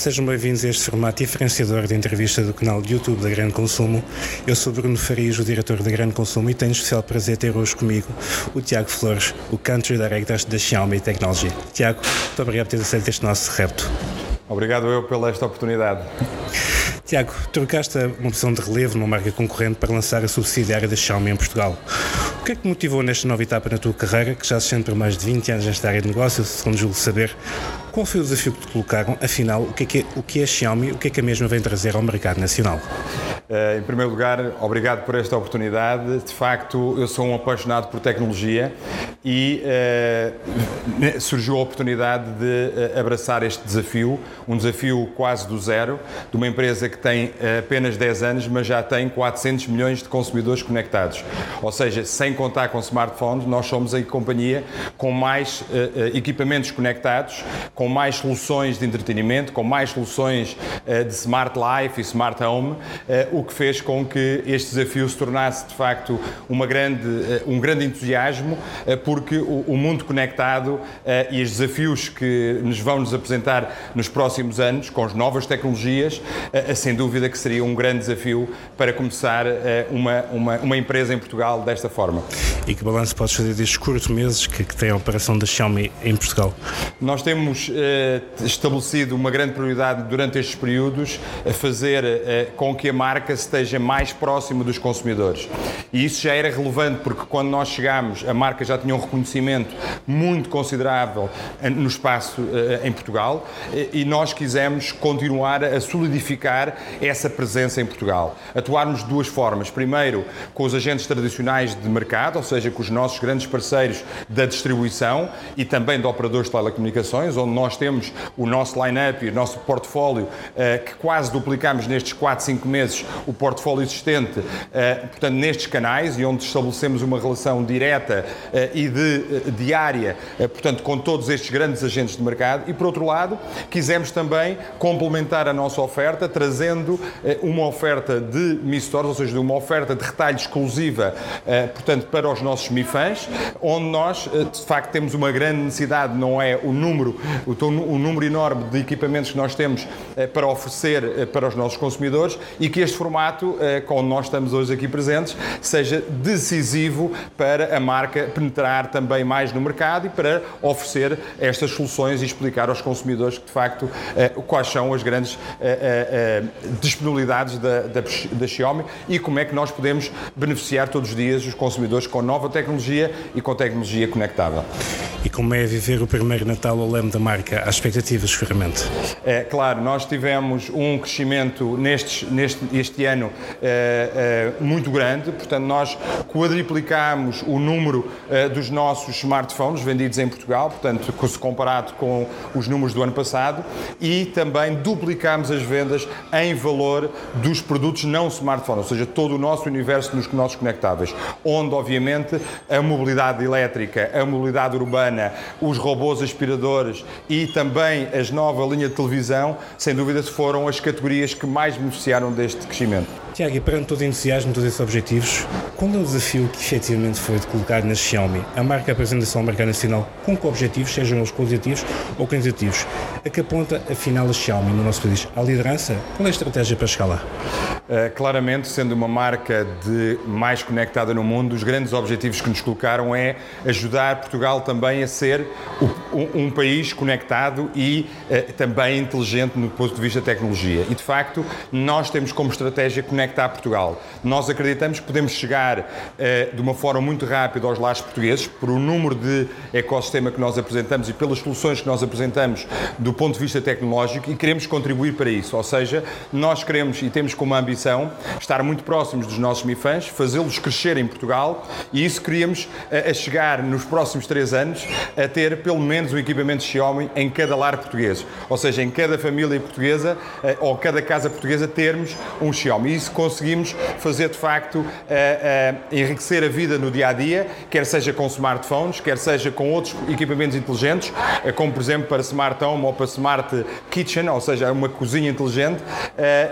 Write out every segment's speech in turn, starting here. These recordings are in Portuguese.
Sejam bem-vindos a este formato diferenciador de entrevista do canal de YouTube da Grande Consumo. Eu sou Bruno Farias, o diretor da Grande Consumo, e tenho especial prazer ter hoje comigo o Tiago Flores, o Country Director da Xiaomi Technology. Tiago, muito obrigado por ter aceito este nosso repto. Obrigado eu pela esta oportunidade. Tiago, trocaste uma posição de relevo numa marca concorrente para lançar a subsidiária da Xiaomi em Portugal. O que é que motivou nesta nova etapa na tua carreira, que já se sente por mais de 20 anos nesta área de negócio, segundo julgo saber? Qual foi o desafio que te colocaram? Afinal, o que é, que é, o que é a Xiaomi? O que é que a mesma vem trazer ao mercado nacional? Uh, em primeiro lugar, obrigado por esta oportunidade. De facto, eu sou um apaixonado por tecnologia e uh, surgiu a oportunidade de uh, abraçar este desafio, um desafio quase do zero, de uma empresa que tem apenas 10 anos, mas já tem 400 milhões de consumidores conectados. Ou seja, sem contar com smartphones, nós somos a companhia com mais equipamentos conectados, com mais soluções de entretenimento, com mais soluções de smart life e smart home, o que fez com que este desafio se tornasse de facto uma grande, um grande entusiasmo, porque o mundo conectado e os desafios que nos vão nos apresentar nos próximos anos, com as novas tecnologias, sem dúvida que seria um grande desafio para começar uma, uma, uma empresa em Portugal desta forma. E que balanço podes fazer destes curtos meses que, que tem a operação da Xiaomi em Portugal? Nós temos estabelecido uma grande prioridade durante estes períodos a fazer com que a marca esteja mais próxima dos consumidores. E isso já era relevante porque quando nós chegámos, a marca já tinha um reconhecimento muito considerável no espaço uh, em Portugal e nós quisemos continuar a solidificar essa presença em Portugal. Atuarmos de duas formas. Primeiro, com os agentes tradicionais de mercado, ou seja, com os nossos grandes parceiros da distribuição e também de operadores de telecomunicações, onde nós temos o nosso line-up e o nosso portfólio, que quase duplicamos nestes 4, 5 meses o portfólio existente, uh, portanto, nestes canais e onde estabelecemos uma relação direta uh, e de, diária, portanto, com todos estes grandes agentes de mercado. E, por outro lado, quisemos também complementar a nossa oferta, trazendo uma oferta de Mi Stores, ou seja, uma oferta de retalho exclusiva, portanto, para os nossos Mi fãs, onde nós, de facto, temos uma grande necessidade, não é o número, o, o número enorme de equipamentos que nós temos para oferecer para os nossos consumidores e que este formato, com nós estamos hoje aqui presentes, seja decisivo para a marca penetrar também mais no mercado e para oferecer estas soluções e explicar aos consumidores que, de facto, quais são as grandes disponibilidades da, da, da Xiaomi e como é que nós podemos beneficiar todos os dias os consumidores com nova tecnologia e com tecnologia conectável. E como é viver o primeiro Natal ao leme da marca? Há expectativas, seguramente? É, claro, nós tivemos um crescimento neste, neste este ano é, é, muito grande, portanto, nós quadriplicámos o número é, dos nossos smartphones vendidos em Portugal, portanto, se comparado com os números do ano passado, e também duplicámos as vendas em valor dos produtos não smartphone, ou seja, todo o nosso universo nos nossos conectáveis, onde, obviamente, a mobilidade elétrica, a mobilidade urbana, os robôs aspiradores e também a nova linha de televisão, sem dúvida foram as categorias que mais beneficiaram deste crescimento. Tiago, e perante todo o entusiasmo, todos esses objetivos, qual é o desafio que efetivamente foi de colocar na Xiaomi a marca apresentação ao mercado nacional com que objetivos, sejam eles qualitativos ou quantitativos? A que aponta afinal a Xiaomi no nosso país? A liderança? Qual é a estratégia para chegar lá? Uh, claramente, sendo uma marca de mais conectada no mundo, os grandes objetivos que nos colocaram é ajudar Portugal também a ser um, um, país conectado e uh, também inteligente no ponto de vista da tecnologia. E de facto, nós temos como estratégia conectar Portugal. Nós acreditamos que podemos chegar uh, de uma forma muito rápida aos lares portugueses, por o número de ecossistema que nós apresentamos e pelas soluções que nós apresentamos do ponto de vista tecnológico e queremos contribuir para isso. Ou seja, nós queremos e temos como ambição estar muito próximos dos nossos MIFANs, fazê-los crescer em Portugal e isso queríamos uh, a chegar nos próximos três anos a ter pelo menos o equipamento Xiaomi em cada lar português. Ou seja, em cada família portuguesa uh, ou cada casa portuguesa termos um Xiaomi. E isso conseguimos fazer de facto enriquecer a vida no dia a dia, quer seja com smartphones, quer seja com outros equipamentos inteligentes, como por exemplo para Smart Home ou para Smart Kitchen, ou seja, uma cozinha inteligente,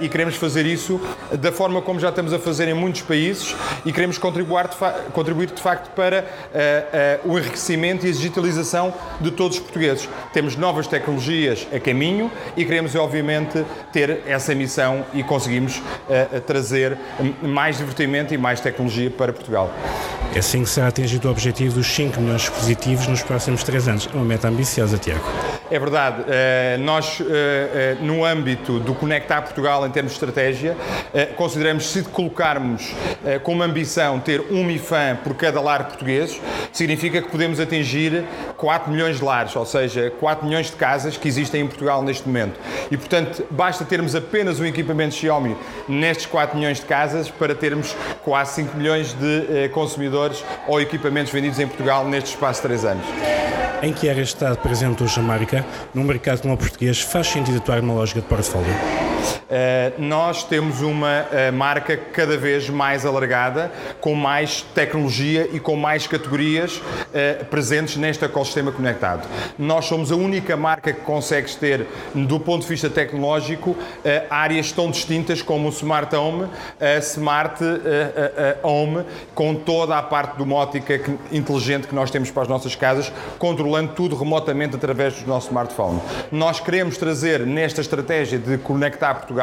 e queremos fazer isso da forma como já estamos a fazer em muitos países e queremos contribuir de, contribuir de facto para uh, uh, o enriquecimento e a digitalização de todos os portugueses. Temos novas tecnologias a caminho e queremos, obviamente, ter essa missão e conseguimos uh, trazer mais divertimento e mais tecnologia para Portugal. É assim que será atingido o objetivo dos 5 milhões de dispositivos nos próximos 3 anos. É uma meta ambiciosa, Tiago. É verdade. Uh, nós, uh, uh, no âmbito do Conectar Portugal em termos de estratégia, consideramos se colocarmos como ambição ter um MIFAM por cada lar português, significa que podemos atingir 4 milhões de lares, ou seja, 4 milhões de casas que existem em Portugal neste momento. E, portanto, basta termos apenas um equipamento Xiaomi nestes 4 milhões de casas para termos quase 5 milhões de consumidores ou equipamentos vendidos em Portugal neste espaço de 3 anos. Em que área está presente hoje a marca? Num mercado como o português, faz sentido atuar numa lógica de portfólio? Uh, nós temos uma uh, marca cada vez mais alargada, com mais tecnologia e com mais categorias uh, presentes neste ecossistema conectado. Nós somos a única marca que consegue ter, do ponto de vista tecnológico, áreas tão distintas como o Smart Home, a Smart Home, com toda a parte domótica inteligente que nós temos para as nossas casas, controlando tudo remotamente através do nosso smartphone. Nós queremos trazer nesta estratégia de conectar Portugal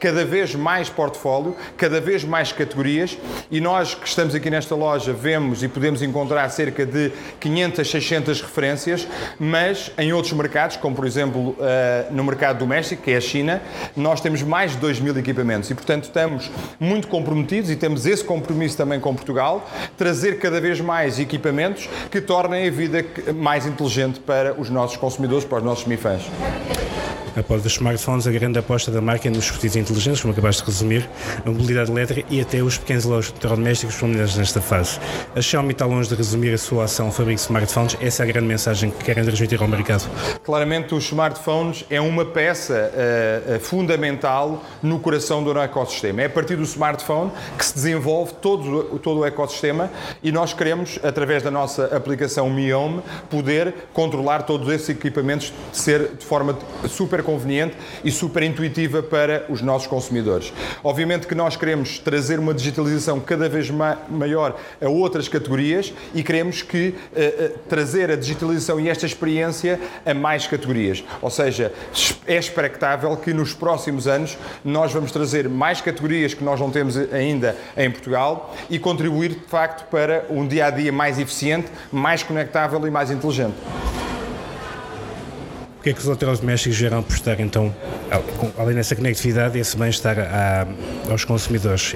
cada vez mais portfólio, cada vez mais categorias e nós que estamos aqui nesta loja vemos e podemos encontrar cerca de 500, 600 referências, mas em outros mercados, como por exemplo eh, no mercado doméstico, que é a China, nós temos mais de 2 mil equipamentos. E portanto estamos muito comprometidos e temos esse compromisso também com Portugal, trazer cada vez mais equipamentos que tornem a vida mais inteligente para os nossos consumidores, para os nossos MIFANs após os smartphones, a grande aposta da marca é nos dispositivos inteligentes, como acabaste de resumir, a mobilidade elétrica e até os pequenos eletrodomésticos familiares nesta fase. A Xiaomi está longe de resumir a sua ação fabrico de smartphones, essa é a grande mensagem que querem transmitir ao mercado. Claramente, os smartphones é uma peça uh, fundamental no coração do ecossistema. É a partir do smartphone que se desenvolve todo, todo o ecossistema e nós queremos, através da nossa aplicação Mi Home, poder controlar todos esses equipamentos ser de forma super conveniente e super intuitiva para os nossos consumidores. Obviamente que nós queremos trazer uma digitalização cada vez ma maior a outras categorias e queremos que uh, uh, trazer a digitalização e esta experiência a mais categorias. Ou seja, é expectável que nos próximos anos nós vamos trazer mais categorias que nós não temos ainda em Portugal e contribuir de facto para um dia a dia mais eficiente, mais conectável e mais inteligente que é que os eletrodomésticos vieram apostar então, além dessa conectividade, esse bem-estar aos consumidores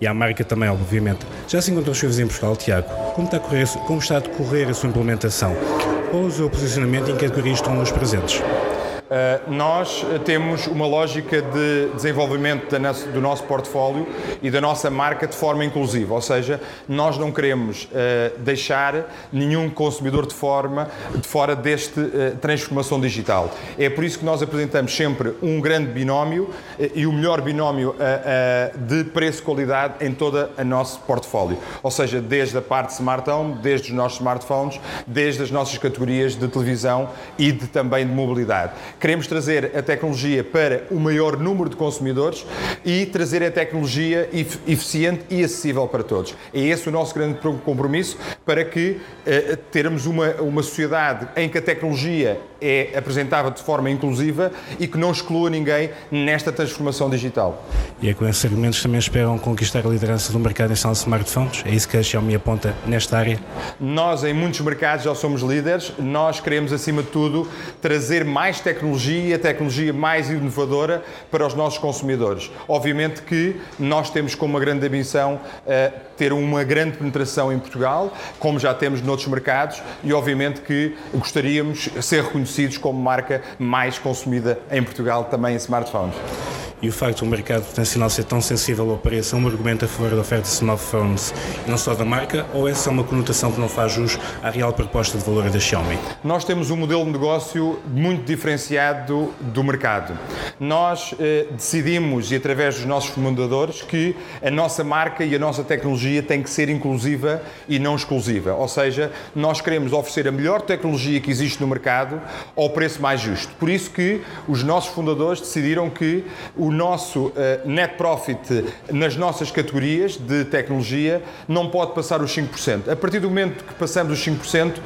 e à marca também, obviamente. Já se encontrou os em Portugal, Tiago? Como está, a correr, como está a decorrer a sua implementação? Qual é o seu posicionamento e em que categorias estão os presentes? Eh, nós temos uma lógica de desenvolvimento do nosso portfólio e da nossa marca de forma inclusiva, ou seja, nós não queremos eh, deixar nenhum consumidor de, forma, de fora deste eh, transformação digital. É por isso que nós apresentamos sempre um grande binómio e o melhor binómio de preço-qualidade em todo o nosso portfólio, ou seja, desde a parte smart home, desde os nossos smartphones, desde as nossas categorias de televisão e de, também de mobilidade. Queremos trazer a tecnologia para o maior número de consumidores e trazer a tecnologia eficiente e acessível para todos. É esse o nosso grande compromisso para que uh, termos uma, uma sociedade em que a tecnologia é apresentada de forma inclusiva e que não exclua ninguém nesta transformação digital. E é com esses argumentos também esperam conquistar a liderança do mercado em sala de smartphones? É isso que a Xiaomi aponta nesta área? Nós, em muitos mercados, já somos líderes. Nós queremos, acima de tudo, trazer mais tecnologia, a tecnologia mais inovadora para os nossos consumidores. Obviamente que nós temos como uma grande ambição uh, ter uma grande penetração em Portugal, como já temos noutros mercados, e obviamente que gostaríamos de ser reconhecidos como marca mais consumida em Portugal também em smartphones e o facto do mercado nacional ser tão sensível ao preço é um argumento a favor da oferta de smartphones, não só da marca, ou é só uma conotação que não faz jus à real proposta de valor da Xiaomi? Nós temos um modelo de negócio muito diferenciado do mercado. Nós eh, decidimos, e através dos nossos fundadores, que a nossa marca e a nossa tecnologia tem que ser inclusiva e não exclusiva. Ou seja, nós queremos oferecer a melhor tecnologia que existe no mercado ao preço mais justo. Por isso que os nossos fundadores decidiram que o nosso uh, net profit nas nossas categorias de tecnologia não pode passar os 5%. A partir do momento que passamos os 5%,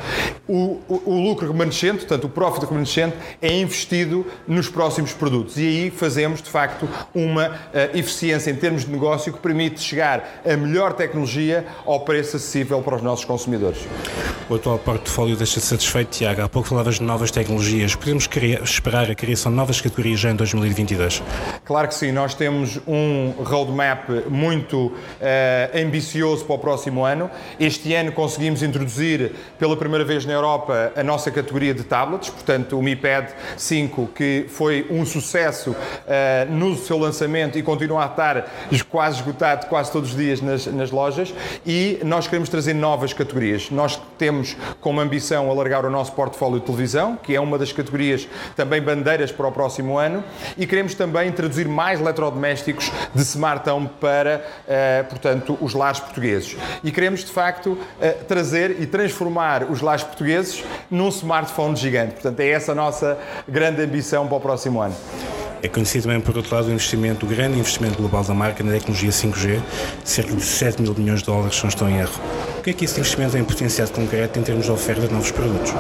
o, o, o lucro remanescente, portanto o profit remanescente, é investido nos próximos produtos. E aí fazemos, de facto, uma uh, eficiência em termos de negócio que permite chegar a melhor tecnologia ao preço acessível para os nossos consumidores. O atual portfólio deixa-se satisfeito, Tiago. Há pouco falavas de novas tecnologias. Podemos criar, esperar a criação de novas categorias já em 2022? Claro que sim. Nós temos um roadmap muito uh, ambicioso para o próximo ano. Este ano conseguimos introduzir pela primeira vez na Europa a nossa categoria de tablets, portanto o Mi Pad 5, que foi um sucesso uh, no seu lançamento e continua a estar quase esgotado quase todos os dias nas, nas lojas. E nós queremos trazer novas categorias. Nós temos como ambição alargar o nosso portfólio de televisão, que é uma das categorias também bandeiras para o próximo ano, e queremos também introduzir mais eletrodomésticos de smart home para, uh, portanto, os lares portugueses. E queremos, de facto, uh, trazer e transformar os lares portugueses num smartphone gigante. Portanto, é essa a nossa grande ambição para o próximo ano. É conhecido também, por outro lado, o investimento, o grande investimento global da marca na tecnologia 5G, cerca de 7 mil milhões de dólares, se não estou em erro. O que é que esse investimento tem potenciado concreto em termos de oferta de novos produtos?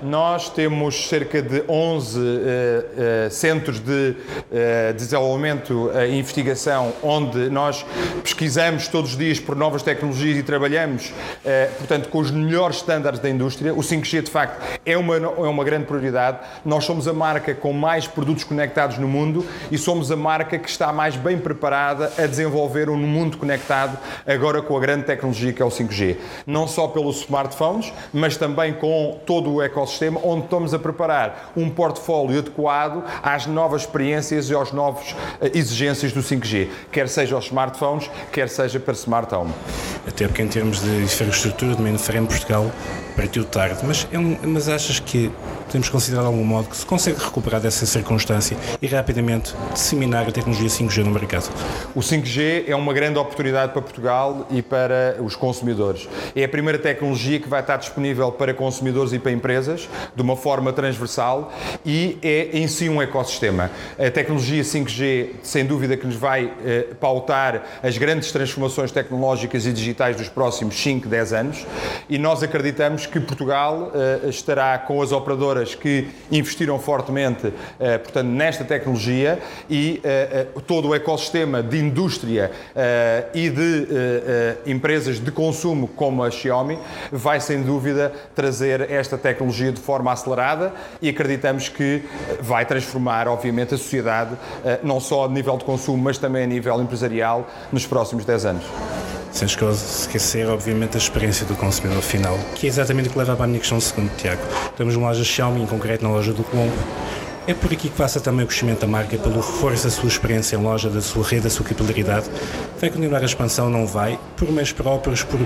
Nós temos cerca de 11 uh, uh, centros de uh, desenvolvimento e investigação onde nós pesquisamos todos os dias por novas tecnologias e trabalhamos, portanto, com os melhores estándares da indústria. O 5G, de facto, é uma, é uma grande prioridade. Nós somos a marca com mais produtos conectados no mundo e somos a marca que está mais bem preparada a desenvolver um mundo conectado agora com a grande tecnologia que é o 5G. Não só pelos smartphones, mas também com todo o ecossistema onde estamos a preparar um portfólio adequado às novas experiências e às novas eh, exigências do 5G, quer seja aos smartphones, quer seja para smart home. Até porque em termos de infraestrutura, também em Portugal, partiu tarde, mas, é um, mas achas que podemos considerar de algum modo que se consegue recuperar dessa circunstância e rapidamente disseminar a tecnologia 5G no mercado? O 5G é uma grande oportunidade para Portugal e para os consumidores. É a primeira tecnologia que vai estar disponível para consumidores e para empresas de uma forma transversal e é em si um ecossistema. A tecnologia 5G, sem dúvida, que nos vai eh, pautar as grandes transformações tecnológicas e digitais dos próximos 5, 10 anos e nós acreditamos que Portugal uh, estará com as operadoras que investiram fortemente, uh, portanto, nesta tecnologia e uh, todo o ecossistema de indústria e de empresas de consumo como a Xiaomi vai, sem dúvida, trazer esta tecnologia de forma acelerada e acreditamos que vai transformar, obviamente, a sociedade, não só a nível de consumo, mas também a nível empresarial, nos próximos 10 anos sem esquecer, obviamente, a experiência do consumidor final, que é exatamente o que leva à minha questão segundo, Tiago. Temos uma loja Xiaomi, em concreto na loja do Colombo, é por aqui que passa também o crescimento da marca, pelo reforço da sua experiência em loja, da sua rede, da sua capilaridade. Vai continuar a expansão? Não vai? Por meios próprios, por,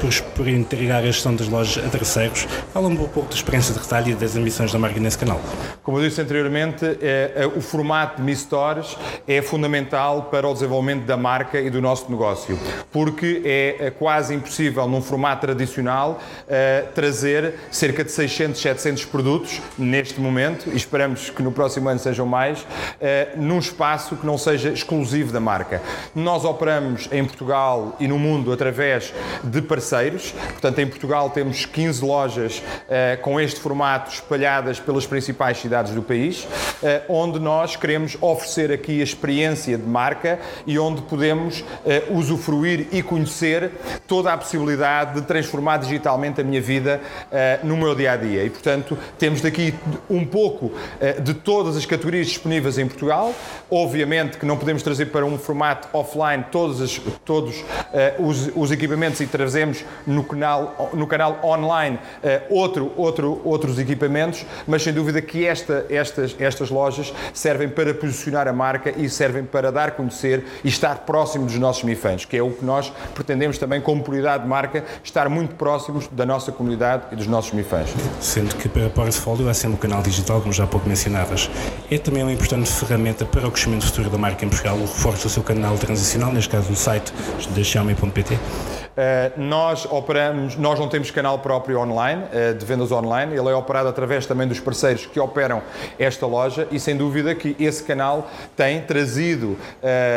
por, por entregar a gestão das lojas a terceiros? Fala um pouco da experiência de retalho e das ambições da marca nesse canal. Como eu disse anteriormente, é, é, o formato de Mi Stores é fundamental para o desenvolvimento da marca e do nosso negócio, porque é, é quase impossível, num formato tradicional, é, trazer cerca de 600, 700 produtos neste momento, e esperamos que no próximo ano sejam mais, uh, num espaço que não seja exclusivo da marca. Nós operamos em Portugal e no mundo através de parceiros, portanto, em Portugal temos 15 lojas uh, com este formato espalhadas pelas principais cidades do país, uh, onde nós queremos oferecer aqui a experiência de marca e onde podemos usufruir e conhecer toda a possibilidade de transformar digitalmente a minha vida no meu dia a dia. E, portanto, temos daqui um pouco de todas as categorias disponíveis em Portugal. Obviamente que não podemos trazer para um formato offline todos, as, todos uh, os, os, equipamentos e trazemos no canal, no canal online uh, outro, outro, outros equipamentos, mas sem dúvida que esta, estas, estas lojas servem para posicionar a marca e servem para dar a conhecer e estar próximo dos nossos MIFANs, que é o que nós pretendemos também como prioridade de marca, estar muito próximos da nossa comunidade e dos nossos MIFANs. Sendo que para Portfolio é sempre o canal digital, como já há pouco mencionado mencionavas, é também uma importante ferramenta para o crescimento futuro da marca em Portugal, o reforço do seu canal transicional, neste caso o site da Xiaomi.pt? Uh, nós operamos, nós não temos canal próprio online, uh, de vendas online, ele é operado através também dos parceiros que operam esta loja e sem dúvida que esse canal tem trazido uh,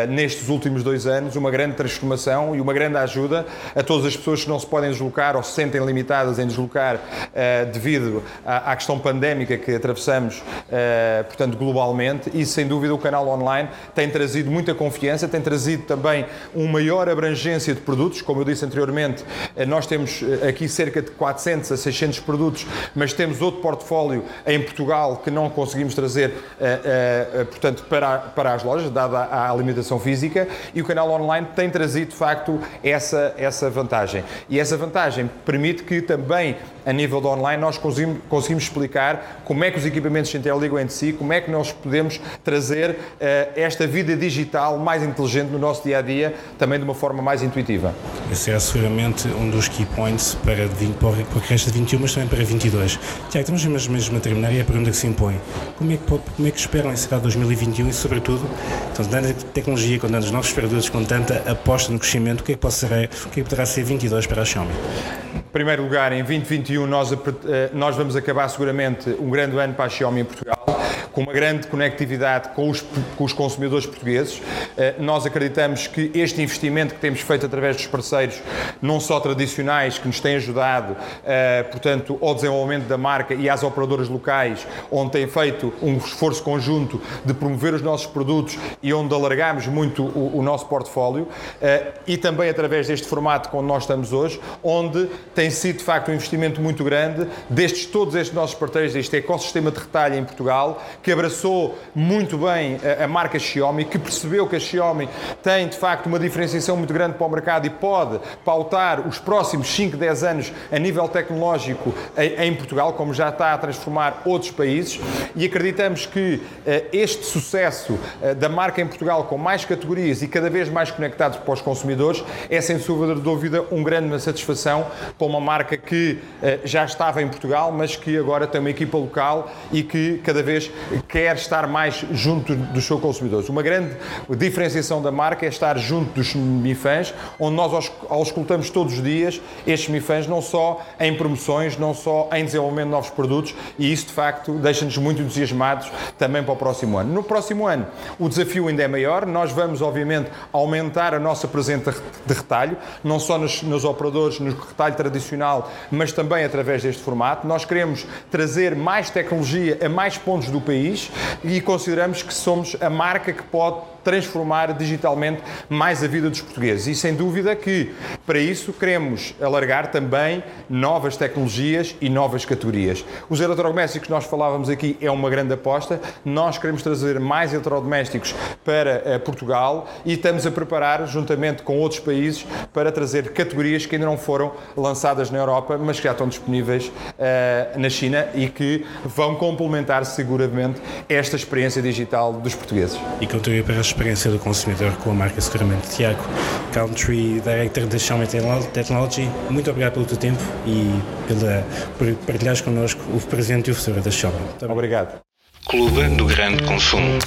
nestes últimos dois anos uma grande transformação e uma grande ajuda a todas as pessoas que não se podem deslocar ou se sentem limitadas em deslocar devido à, à, questão pandémica que atravessamos, portanto, globalmente. E sem dúvida o canal online tem trazido muita confiança, tem trazido também uma maior abrangência de produtos, como eu disse anteriormente, eh, nós temos eh, aqui cerca de 400 a 600 produtos, mas temos outro portfólio em Portugal que não conseguimos trazer, uh, portanto, para, para as lojas, dada a limitação física, e o canal online tem trazido, de facto, essa, essa vantagem. E essa vantagem permite que também, a nível do online, nós conseguimos, conseguimos explicar como é que os equipamentos se interligam entre si, como é que nós podemos trazer uh, esta vida digital mais inteligente no nosso dia a dia, também de uma forma mais intuitiva. Esse é seguramente um dos key points para, para, para a de 21, mas também para 22. Tiago, estamos mesmo a terminar e é a pergunta que se impõe. Como é que, como é que esperam encerrar 2021 e, sobretudo, então, tanta tecnologia, com tantos novos produtos, com tanta aposta no crescimento, o que é que, pode ser, o que, é que poderá ser 22 para a Xiaomi? Primeiro lugar, em 2021 nós, eh, nós vamos acabar seguramente um grande ano para a Xiaomi em Portugal com uma grande conectividade com os, com os consumidores portugueses. Eh, nós acreditamos que este investimento que temos feito através dos parceiros, não só tradicionais, que nos têm ajudado, eh, portanto, ao desenvolvimento da marca e às operadoras locais, onde tem feito um esforço conjunto de promover os nossos produtos e onde alargamos muito o, o nosso portfólio, eh, e também através deste formato onde nós estamos hoje, onde tem sido de facto um investimento muito grande destes todos estes nossos parceiros, este ecossistema de retalho em Portugal, que abraçou muito bem a, a, marca Xiaomi, que percebeu que a Xiaomi tem de facto uma diferenciação muito grande para o mercado e pode pautar os próximos 5, 10 anos a nível tecnológico em, em Portugal, como já está a transformar outros países. E acreditamos que uh, este sucesso uh, da marca em Portugal, com mais categorias e cada vez mais conectados para os consumidores, é sem dúvida uma grande satisfação para uma marca que uh, já estava em Portugal, mas que agora tem uma equipa local e que cada vez quer estar mais junto dos seus consumidores. Uma grande diferenciação da marca é estar junto dos MIFANs, onde nós auscultamos todos os dias estes MIFANs, não só em promoções, não só em desenvolvimento de novos produtos, e isso de facto deixa-nos muito entusiasmados também para o próximo ano. No próximo ano, o desafio ainda é maior, nós vamos, obviamente, aumentar a nossa presença de retalho, não só nos, nos operadores, no retalho tradicional, mas também através deste formato. Nós queremos trazer mais tecnologia a mais pontos do país país e consideramos que somos a marca que pode transformar digitalmente mais a vida dos portugueses. E sem dúvida que, para isso, queremos alargar também novas tecnologias e novas categorias. Os eletrodomésticos que nós falávamos aqui é uma grande aposta. Nós queremos trazer mais eletrodomésticos para uh, Portugal e estamos a preparar, juntamente com outros países, para trazer categorias que ainda não foram lançadas na Europa, mas que já estão disponíveis uh, na China e que vão complementar seguramente esta experiência digital dos portugueses. E contribuir para as experiência do consumidor com a marca seguramente. Tiago, Country Director da Xiaomi Technology, muito obrigado pelo teu tempo e pela, por partilhares connosco o presente e o futuro da Xiaomi. Muito obrigado. Clube do Grande Consumo.